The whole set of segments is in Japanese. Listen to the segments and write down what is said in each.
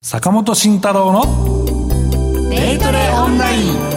坂本慎太郎のデイトレオンライン。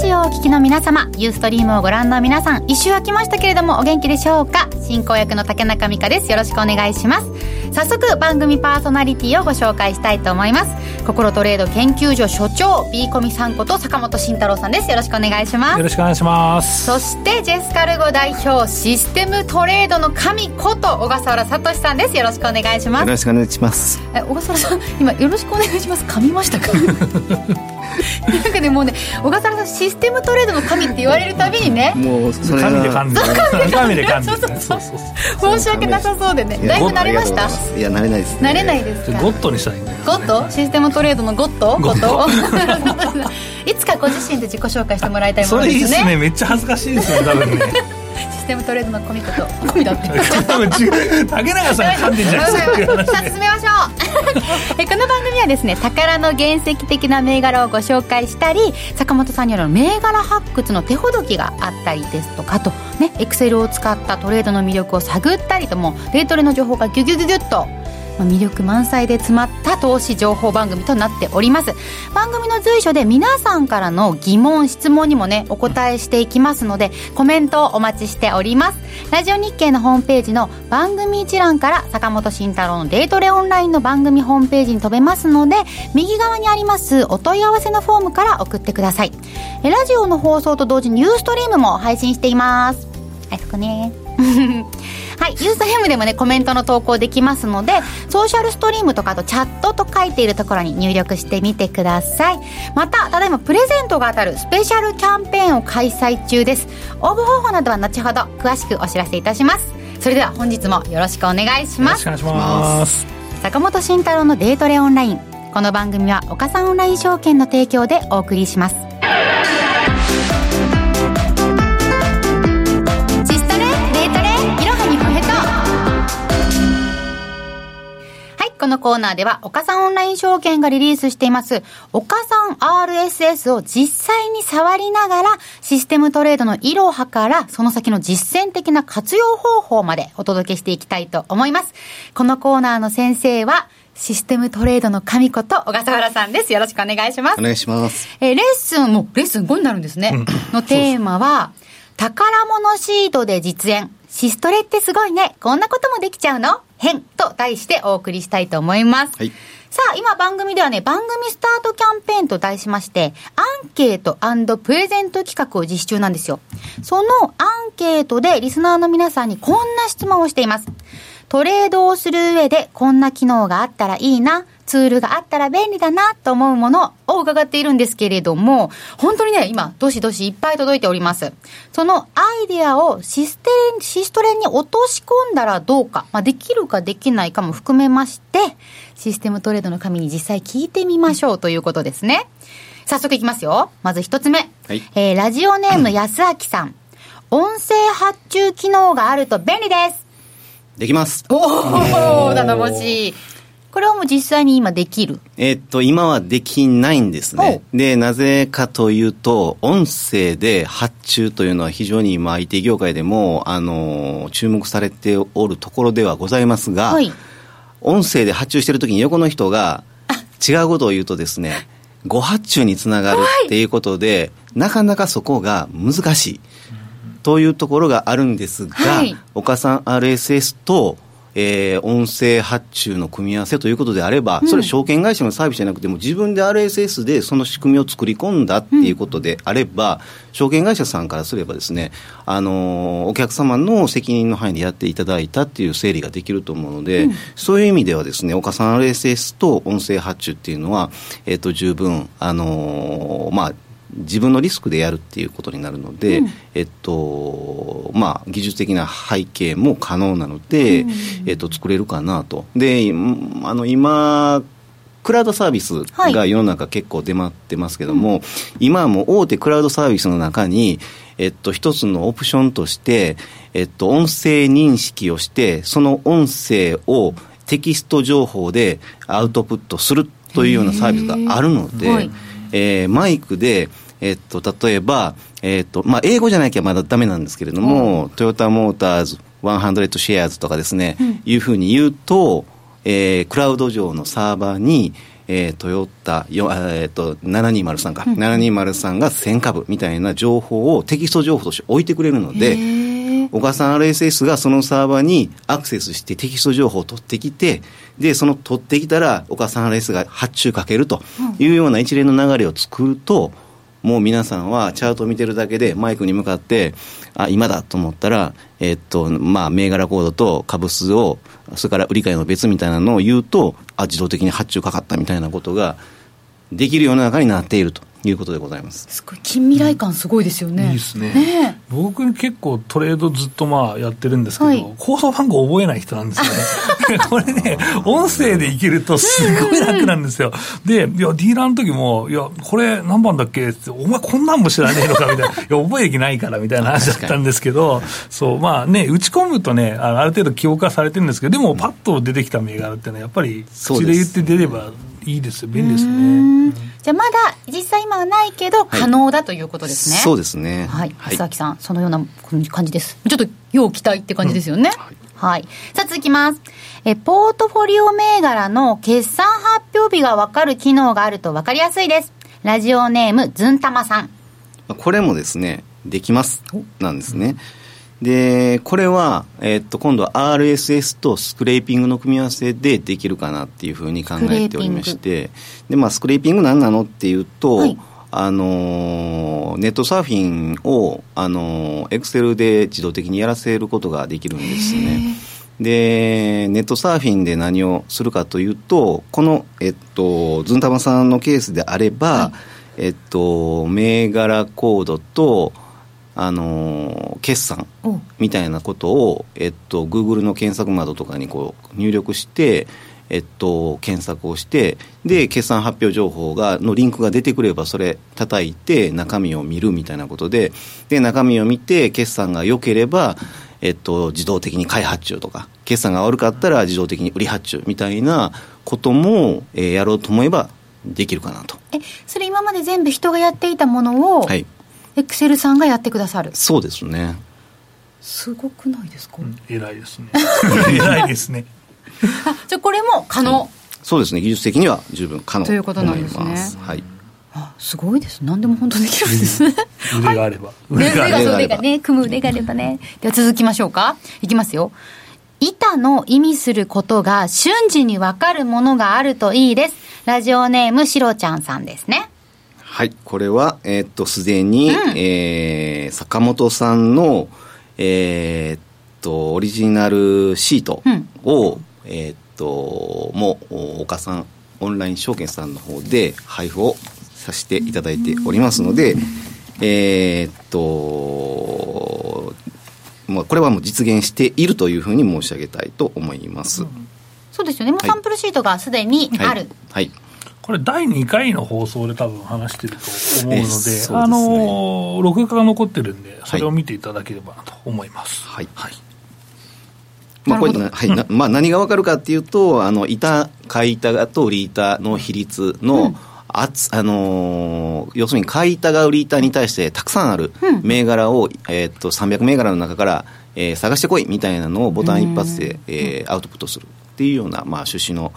ジオをお聞きの皆様ユーストリームをご覧の皆さん一周空きましたけれどもお元気でしょうか？進行役の竹中美香です。よろしくお願いします。早速番組パーソナリティをご紹介したいと思います。心トレード研究所所長 B コミさんこと坂本慎太郎さんです。よろしくお願いします。よろしくお願いします。そしてジェスカルゴ代表システムトレードの神こと小笠原聡さんです。よろしくお願いします。よろしくお願いします。え小笠原さん今よろしくお願いします。噛みましたか？なんかねもうね小笠原さんシステムトレードの神って言われるたびにねもうそれ神で感じる神で。感じるそう。そうそう申し訳なさそうでね。だいぶ慣れました？いや慣れないです、ね、慣れないですか？ゴッドにしたらいいんだよゴッドシステムトレードのゴッドゴッドいつかご自身で自己紹介してもらいたいもそれいいですねすね。めっちゃ恥ずかしいですよ多分ねテムトレードのコミこと。コミだって竹中さんが噛んでんじゃないさあ進めましょうえこの番組はですね宝の原石的な銘柄をご紹介したり坂本さんによる銘柄発掘の手ほどきがあったりですとかあとねエクセルを使ったトレードの魅力を探ったりともデイトレの情報がギュギュギュギュッとまあ魅力満載で詰まった投資情報番組となっております。番組の随所で皆さんからの疑問質問にもねお答えしていきますのでコメントをお待ちしております。ラジオ日経のホームページの番組一覧から坂本慎太郎のデイトレオンラインの番組ホームページに飛べますので右側にありますお問い合わせのフォームから送ってください。ラジオの放送と同時にユーストリームも配信しています。あそこね。はい、ユーストリームでもね、コメントの投稿できますので、ソーシャルストリームとかあとチャットと書いているところに入力してみてください。また、ただいまプレゼントが当たるスペシャルキャンペーンを開催中です。応募方法などは後ほど詳しくお知らせいたします。それでは本日もよろしくお願いしますよろしく。お願いします坂本慎太郎のデートレオンライン。この番組は岡三オンライン証券の提供でお送りします。このコーナーでは、岡さんオンライン証券がリリースしています、岡さん RSS を実際に触りながら、システムトレードのいろはから、その先の実践的な活用方法までお届けしていきたいと思います。このコーナーの先生は、システムトレードの神こと小笠原さんです。よろしくお願いしますお。願いしますえーレッスンも、レッスン5になるんですね。のテーマは、宝物シートで実演。シストレってすごいね。こんなこともできちゃうの編と題してお送りしたいと思います。はいさあ、今番組ではね、番組スタートキャンペーンと題しまして、アンケートプレゼント企画を実施中なんですよ。そのアンケートでリスナーの皆さんにこんな質問をしています。トレードをする上でこんな機能があったらいいな、ツールがあったら便利だなと思うものを伺っているんですけれども、本当にね、今、どしどしいっぱい届いております。そのアイデアをシステシストレに落とし込んだらどうか、まあ、できるかできないかも含めまして、システムトレードの神に実際聞いてみましょうということですね。早速いきますよ。まず一つ目。はいえーラジオネーム 安明さん。音声発注機能があると便利です。できますおお頼もしい。これはもう実際に今できる？えーっと今はできないんですね。でなぜかというと音声で発注というのは非常に今 IT 業界でもあの注目されておるところではございますが、はい。音声で発注してる時に横の人が違うことを言うとですね誤発注につながるっていうことで、なかなかそこが難しいというところがあるんですが、はい。岡さん RSS と、えー音声発注の組み合わせということであれば、それ証券会社のサービスじゃなくても自分で RSS でその仕組みを作り込んだっていうことであれば、証券会社さんからすればですね、あのーお客様の責任の範囲でやっていただいたっていう整理ができると思うので、そういう意味ではですね、岡さん RSS と音声発注っていうのは、えっ、と、十分、あのーまあ、自分のリスクでやるっていうことになるので、えっと、まあ、技術的な背景も可能なので、えっと、作れるかなと。で、うんあの、今、クラウドサービスはい。が世の中結構出回ってますけども、今はもう大手クラウドサービスの中に、えっと、一つのオプションとして、えっと、音声認識をして、その音声をテキスト情報でアウトプットするというようなサービスがあるので、えーマイクで、えっと、例えば、えっと、まあ、英語じゃなきゃまだダメなんですけれども、トヨタモーターズ100シェアーズとかですね、いうふうに言うと、えー、クラウド上のサーバーに、えー、トヨタ、よえー、と7203か、うん、7203が1000株みたいな情報をテキスト情報として置いてくれるので、岡さん RSS がそのサーバーにアクセスしてテキスト情報を取ってきて、で、その取ってきたら、岡さん RSS が発注かけるというような一連の流れを作ると、もう皆さんはチャートを見てるだけでマイクに向かって、あ、今だと思ったら、えっと、まあ、銘柄コードと株数を、それから売り買いの別みたいなのを言うと、あ、自動的に発注かかったみたいなことができる世の中になっていると。いうことでございます。すごい近未来感すごいですよね、いいですね。ね僕結構トレードずっとまあやってるんですけど、はい、番号覚えない人なんですよね。これね音声でいけるとすごい楽なんですよ。でいやディーラーの時もいやこれ何番だっけってお前こんなんも知らねえのかみたいな。いや覚えてないからみたいな話だったんですけどそうまあね打ち込むとねある程度記憶化されてるんですけどでもパッと出てきた銘柄っていうのはやっぱり口で言って出ればいいですよ。便利ですねじゃあまだ実際今はないけど可能だということですね、そうですねはい、はい、須さんそのような感じですちょっと要期待って感じですよね、うん、はいはい。さあ続きます。え、ポートフォリオ銘柄の決算発表日がわかる機能があるとわかりやすいです。ラジオネーム、ずんたまさん。これもですね、できます。なんですね。で、これは、えっと、今度は RSS とスクレーピングの組み合わせでできるかなっていうふうに考えておりまして、で、まあ、スクレーピング何なのっていうと、はい、あのネットサーフィンを、あのエクセルで自動的にやらせることができるんですね。で、ネットサーフィンで何をするかというと、この、えっと、ズンタマさんのケースであれば、はい、えっと、銘柄コードと、あの決算みたいなことを、えっと、Google の検索窓とかにこう入力して、えっと、検索をしてで決算発表情報がのリンクが出てくればそれ叩いて中身を見るみたいなことでで中身を見て決算が良ければ、えっと、自動的に買い発注とか決算が悪かったら自動的に売り発注みたいなことも、えー、やろうと思えばできるかなと。えそれ今まで全部人がやっていたものを、はいエクセルさんがやってくださる。そうですね。すごくないですか、うん、偉いですね。偉いですね。あじゃあこれも可能、そうですね。技術的には十分可能ということなんですね。はい。あすごいです何でも本当できるんですね、腕があれば、腕が腕がね組む腕があればね。では続きましょうか。いきますよ。板の意味することが瞬時に分かるものがあるといいです。ラジオネームしろちゃんさんですねはい、これは、えー、っと、すでに、うん、えー、坂本さんの、えー、っと、オリジナルシートを、うん、えー、っと、もう、岡さん、オンライン証券さんの方で配布をさせていただいておりますので、えー、っと、もうこれはもう実現しているというふうに申し上げたいと思います。うん、そうですよね。もうサンプルシートがすでにある。はい、はいこれ第2回の放送で多分話してると思うので、でね、あの録画が残ってるんで、それを見ていただければなと思います。はい。はい、まあ、これ、はい、まあ、何がわかるかっていうと、あの、板、買い板と売り板の比率の、うん。あつあのー、要するに買い板が売り板に対してたくさんある銘柄を、うん、えー、っと300銘柄の中から、えー、探してこいみたいなのをボタン一発で、えー、アウトプットするっていうような、まあ、趣旨の、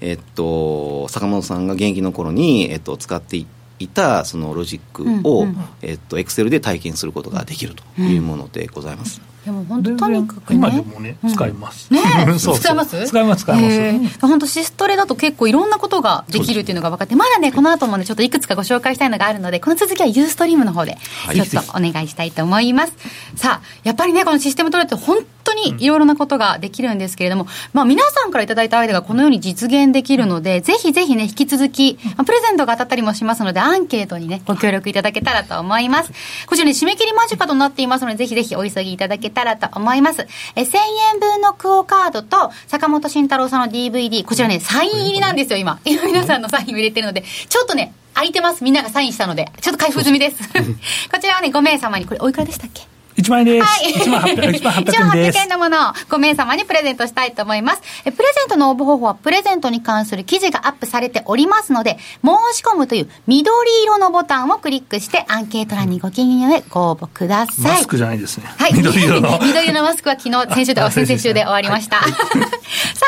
えっと、坂本さんが現役の頃に、えっと、使っていたそのロジックを、うんうん、えっと、エクセルで体験することができるというものでございます。うんでも本当とにかく、ね、今でもね、使います。ね 使います？使います、使います。本当シストレだと結構いろんなことができるっていうのが分かって、まだね、この後もね、ちょっといくつかご紹介したいのがあるので、この続きはユーストリームの方で、ちょっとお願いしたいと思います。さあ、やっぱりね、このシステムトレードって本当にいろいろなことができるんですけれども、まあ皆さんからいただいたアイデアがこのように実現できるので、ぜひぜひね、引き続き、まあ、プレゼントが当たったりもしますので、アンケートにね、ご協力いただけたらと思います。こちらね、締め切り間近となっていますので、ぜひぜひお急ぎいただけたらと思います。。え、1000円分のクオカードと、坂本慎太郎さんの DVD、こちらね、サイン入りなんですよ、今。今皆さんのサインを入れてるので、ちょっとね、空いてます。みんながサインしたので、ちょっと開封済みです。こちらはね、5名様に、これおいくらでしたっけ？1万円です。はい。1万 800, 1万800円円のものを5名様にプレゼントしたいと思います。えプレゼントの応募方法はプレゼントに関する記事がアップされておりますので、申し込むという緑色のボタンをクリックしてアンケート欄にご記入へご応募ください。マスクじゃないですね。はい。緑色の。緑色のマスクは昨日、先週で、先々週で終わりました。さ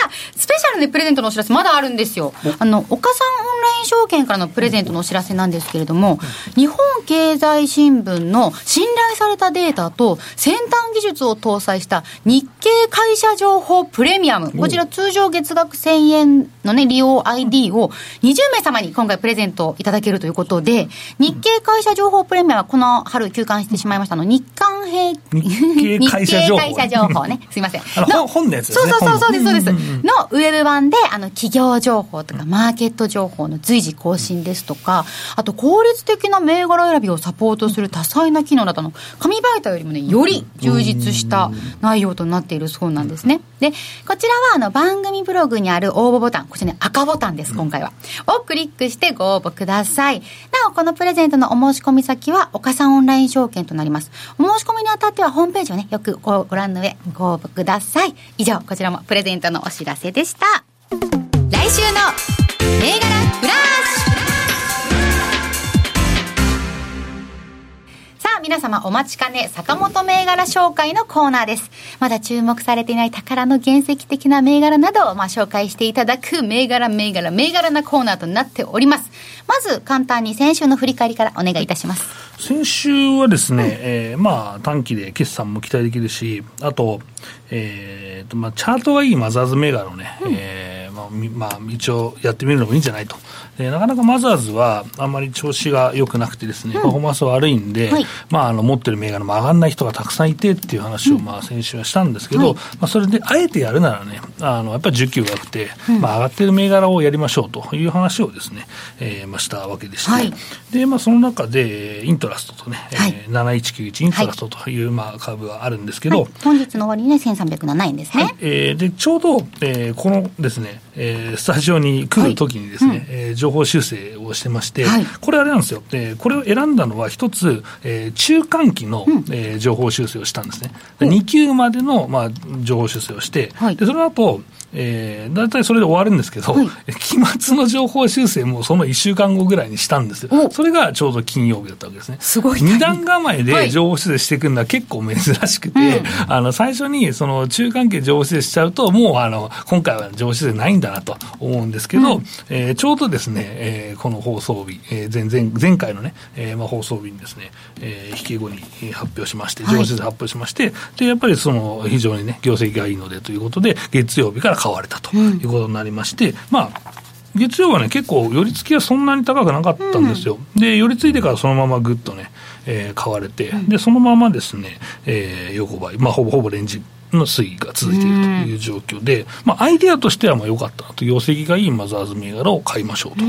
あ、スペシャルでプレゼントのお知らせまだあるんですよ。あの、岡さんオンライン証券からのプレゼントのお知らせなんですけれども、日本経済新聞の信頼されたデータと先端技術を搭載した日経会社情報プレミアム。こちら通常月額1000円のね、利用 ID を20名様に今回プレゼントいただけるということで、日経会社情報プレミアムはこの春休館してしまいましたの、日韓平、日経会社情報。会社情報ね。すいません。の本のやつですね。そうそうそうです、そうです。のウェブ版で、あの、企業情報とかマーケット情報の随時更新ですとか、あと効率的な銘柄選びをサポートする多彩な機能などの、紙媒体よりもね、より充実した内容となっているそうなんですね。で、こちらはあの番組ブログにある応募ボタン、こちらね、赤ボタンです、今回は。をクリックしてご応募ください。なお、このプレゼントのお申し込み先は、岡さんオンライン証券となります。お申し込みにあたっては、ホームページをね、よくご覧の上、ご応募ください。以上、こちらもプレゼントのお知らせでした。来週の銘柄フラッシュ皆様お待ちかね、坂本銘柄紹介のコーナーです。まだ注目されていない宝の原石的な銘柄などを、まあ、紹介していただく銘柄、銘柄、銘柄なコーナーとなっております。まず、簡単に先週の振り返りからお願いいたします。先週はですね、うん、えー、まあ、短期で決算も期待できるし、あと、えーとまあ、チャートがいいマザーズ銘柄をね、うん、えー、まあ、まあ、一応やってみるのもいいんじゃないと。なかなかマザーズはあんまり調子が良くなくてですね、うん、パフォーマンス悪いんで、はい、まあ、あの持ってる銘柄も上がらない人がたくさんいてっていう話を、まあ、先週はしたんですけど、はい、まあ、それであえてやるならね、あのやっぱり需給が良くて、まあ、上がってる銘柄をやりましょうという話をですね、えーまあ、したわけでして、はい、でまあ、その中でイントラストとね、はい、えー、7191イントラストという、まあ、株があるんですけど、本日の終わりにね1307円ですね、はい、えー、でちょうど、えー、このですね、えー、スタジオに来るときにですね、はい。うん、えー、情報修正をしてまして、はい、これあれなんですよ、えー、これを選んだのは一つ、えー、中間期の、うん、えー、情報修正をしたんですね。2級までの、まあ、情報修正をして、はい、でその後えー、大体それで終わるんですけど、はい、期末の情報修正もその1週間後ぐらいにしたんですよ。それがちょうど金曜日だったわけですね。すごい。二段構えで情報修正していくのは結構珍しくて、はい、あの、最初にその中間期情報修正しちゃうと、もうあの、今回は情報修正ないんだなと思うんですけど、うん、えー、ちょうどですね、えー、この放送日、えー、前前前回のね、えーまあ、放送日にですね、えー、引け後に発表しまして、情報修正発表しまして、はい、で、やっぱりその非常にね、業績がいいのでということで、月曜日から買われたということになりまして、うん、まあ、月曜はね、結構、寄り付きはそんなに高くなかったんですよ。うん、で、寄り付いてからそのままぐっとね、えー、買われて、で、そのままですね、えー、横ばい、まあ、ほぼほぼレンジの推移が続いているという状況で、まあ、アイデアとしてはまあ良かったなと、業績がいいマザーズ銘柄を買いましょうと。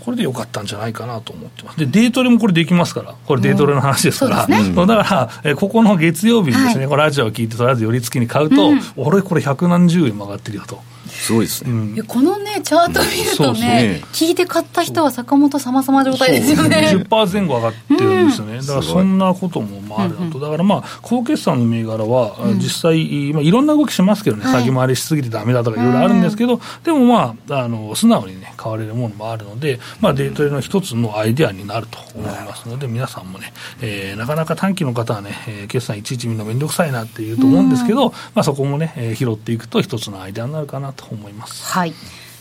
これでよかったんじゃないかなと思ってます。で、デートレもこれできますから、これデートレの話ですから、ね、だから、えここの月曜日にですね、はい、ラジオを聞いて、とりあえず寄り付きに買うと、うん、俺、これ百何十円も上がってるよと。すごいですね、うん、このねチャート見るとね,、聞いて買った人は坂本様様状態ですよね。10%前後上がってるんですよね、だからそんなこともまああるのと、だからまあ高決算の銘柄は実際、まあ、いろんな動きしますけどね、先回りしすぎてだめだとかいろいろあるんですけど、でもまああの素直にね買われるものもあるので、まあ、デートレの一つのアイデアになると思いますので、皆さんもね、えー、なかなか短期の方はね、えー、決算いちいち見るのめんどくさいなっていうと思うんですけど、まあ、そこもね、えー、拾っていくと一つのアイデアになるかなと思います。はい。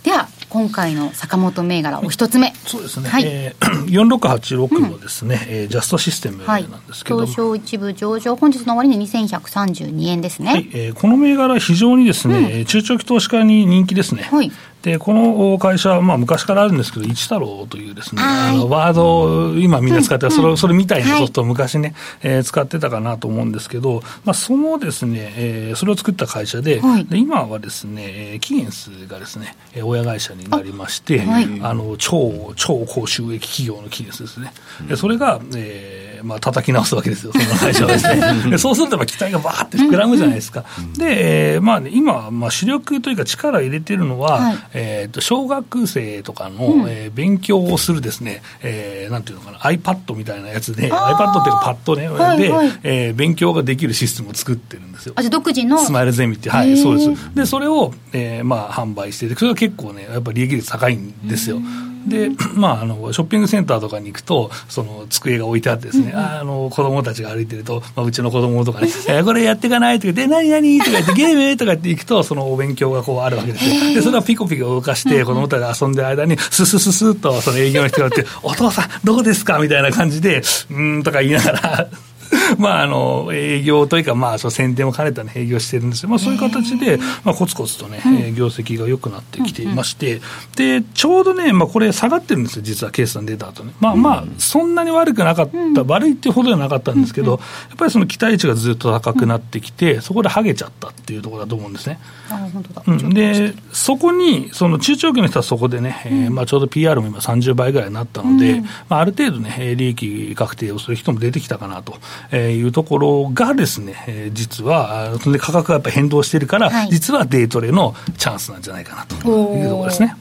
では今回の坂本銘柄お一つ目、そうですね、はい。えー、4686のですね、うん、えー、ジャストシステムなんですけど、はい、東証一部上場本日の終わりに2132円ですね、はい。えー、この銘柄非常にですね、うん、中長期投資家に人気ですね、はい、で、この会社は、まあ、昔からあるんですけど、一太郎というですね、あのワード、今みんな使ってそれ、それみたいなソフトを昔ね、えー、使ってたかなと思うんですけど、まあ、そのですね、えー、それを作った会社で、はい、で今はですね、キゲンスがですね、親会社になりまして、あ,、の超、超高収益企業のキゲンスですね。でそれが、えーえー、まあ叩き直すわけですよ、その会社はですね。でそうすると、期待がばーって膨らむじゃないですか。で、えー、まあ、ね、今、まあ、主力というか力を入れてるのは、はい、えっ、ー、と、小学生とかの、うん、えー、勉強をするですね、えー、なんていうのかな、iPad みたいなやつで、iPad っていうかパッドね、で、はいはい、えー、勉強ができるシステムを作ってるんですよ。あ、じゃ独自のスマイルゼミって、はい、そうです。で、それを、えー、まあ、販売してて、それは結構ね、やっぱり利益率高いんですよ。で、まあ、あの、ショッピングセンターとかに行くと、その、机が置いてあってですね、うん、あの、子供たちが歩いてると、まあ、うちの子供とかね、えー、これやっていかないとか言って、何何とか言って、ゲームとかって行くと、そのお勉強がこうあるわけですよ。で、それはピコピコ動かして、子供たちが遊んでる間に、ススススッと、その営業の人がって、お父さん、どうですか？みたいな感じで、うんとか言いながら、まあ、あの、営業というか、まあ、その宣伝を兼ねた、ね、営業してるんですよ。まあ、そういう形で、まあ、コツコツとね、うん、業績が良くなってきていまして、で、ちょうどね、まあ、これ下がってるんですよ、実は決算出た後ね。まあまあ、そんなに悪くなかった、悪いっていうほどではなかったんですけど、やっぱりその期待値がずっと高くなってきて、そこでハゲちゃったっていうところだと思うんですね。うん、で、そこに、その中長期の人はそこでね、えー、まあ、ちょうど PR も今30倍ぐらいになったので、まあ、ある程度ね、利益確定をする人も出てきたかなというところがですね、えー、実は、価格がやっぱ変動してるから、はい、実はデイトレのチャンスなんじゃないかなというところですね。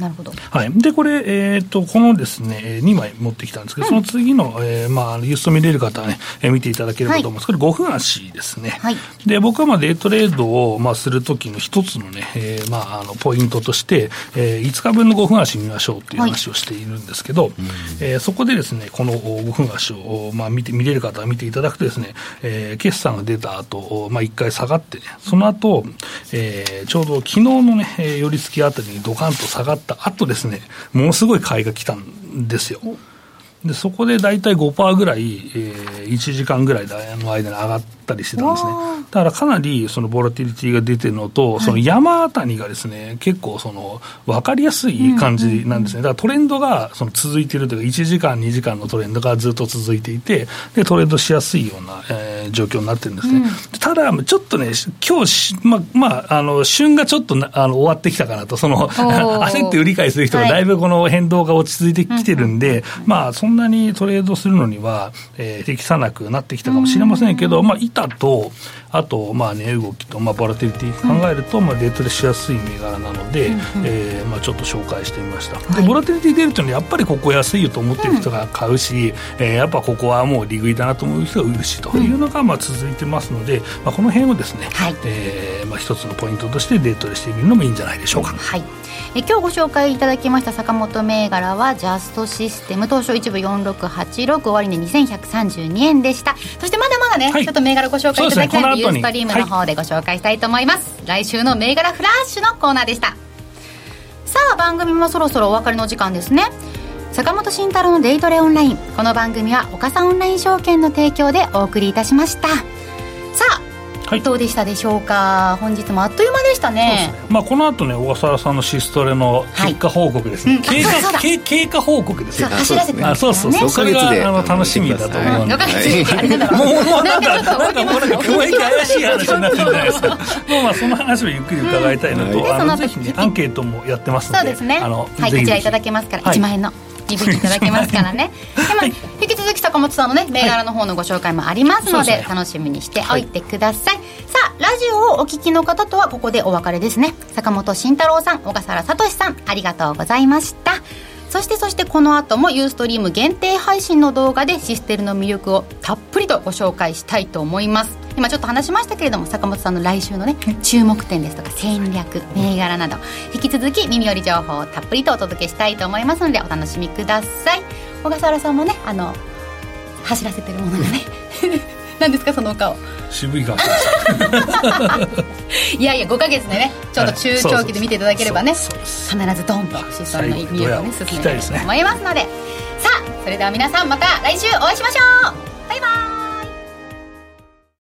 なるほど。はい。で、これ、えっ、ー、と、このですね、2枚持ってきたんですけど、うん、その次の、えー、まあ、ユースト見れる方はね、えー、見ていただければと思うんですけど、はい、5分足ですね。はい。で、僕はまあ、デイトレードを、まあ、するときの一つのね、えー、まあ、あの、ポイントとして、えー、5日分の5分足見ましょうっていう話をしているんですけど、はい、えー、そこでですね、この5分足を、まあ、見て、見れる方は見ていただくとですね、えー、決算が出た後、まあ、1回下がってね、その後、えー、ちょうど昨日のね、寄り付きあたりにドカンと下がった後ですね、ものすごい買いが来たんですよ。でそこで大体5%ぐらい、えー、1時間ぐらいの間に上がったりしてたんですね。だからかなりそのボラティリティが出てるのと、はい、その山あたりがですね、結構その分かりやすい感じなんですね。だからトレンドがその続いているというか、1時間、2時間のトレンドがずっと続いていて、でトレードしやすいような、えー、状況になってるんですね。うん、ただ、ちょっとね、今日ま、まあ、あの、旬がちょっとあの終わってきたかなと、その、焦って売り買いする人がだいぶこの変動が落ち着いてきてるんで、まあ、そんなにトレードするのには、えー、適さなくなってきたかもしれませんけど、まあ、板と、あと、まあ値、動きと、まあ、ボラティリティ考えると、まあ、デートレしやすい銘柄なので、うえー、まあ、ちょっと紹介してみました、でボラティリティ出るというのはやっぱりここ安いよと思ってる人が買うし、うん、えー、やっぱここはもう利食いだなと思う人が売るしというのが、まあ、続いてますので、まあ、この辺をですね、はい、えー、まあ、一つのポイントとしてデートレしてみるのもいいんじゃないでしょうか。はい。え今日ご紹介いただきました坂本銘柄はジャストシステム東証一部4686終値2132円でした。そしてまだまだね、はい、ちょっと銘柄ご紹介いただきたいユーストリームの方でご紹介したいと思います、はい、来週の銘柄フラッシュのコーナーでした。さあ番組もそろそろお別れの時間ですね。坂本慎太郎のデイトレオンライン。この番組は岡さんオンライン証券の提供でお送りいたしました。さあはい、どうでしたでしょうか？本日もあっという間でしたね、ね、まあ、この後ね小笠原さんのシストレの結果報告ですね、はいうん、経過経経過報告ですよ。走らせてあそうそうそう、それがあの楽しみだと思うんで、はい、もうもうなんかなんかもうなんか公益怪しい話になってるじゃないですか。もうまあその話をゆっくり伺いたいのと、うん、あのぜひねアンケートもやってますので。そうですね。あの、はい、こちらいただけますから、1万円の見ていただけますからね。で、まあ、引き続き坂本さんのね銘柄の方のご紹介もありますので、はい、楽しみにしておいてください、はい、さあラジオをお聞きの方とはここでお別れですね。坂本慎太郎さん小笠原聡さんありがとうございました。そしてそしてこの後もユーストリーム限定配信の動画でシステルの魅力をたっぷりとご紹介したいと思います今ちょっと話しましたけれども坂本さんの来週のね注目点ですとか戦略銘柄など引き続き耳寄り情報をたっぷりとお届けしたいと思いますのでお楽しみください。小笠原さんもねあの走らせてるものがね 何ですかそのお顔。渋い顔 いやいや5か月でねちょっと中長期で見ていただければね、必ずドンとシステムの魅力をね進めたいと思いますので、さあそれでは皆さんまた来週お会いしましょう。バイバイ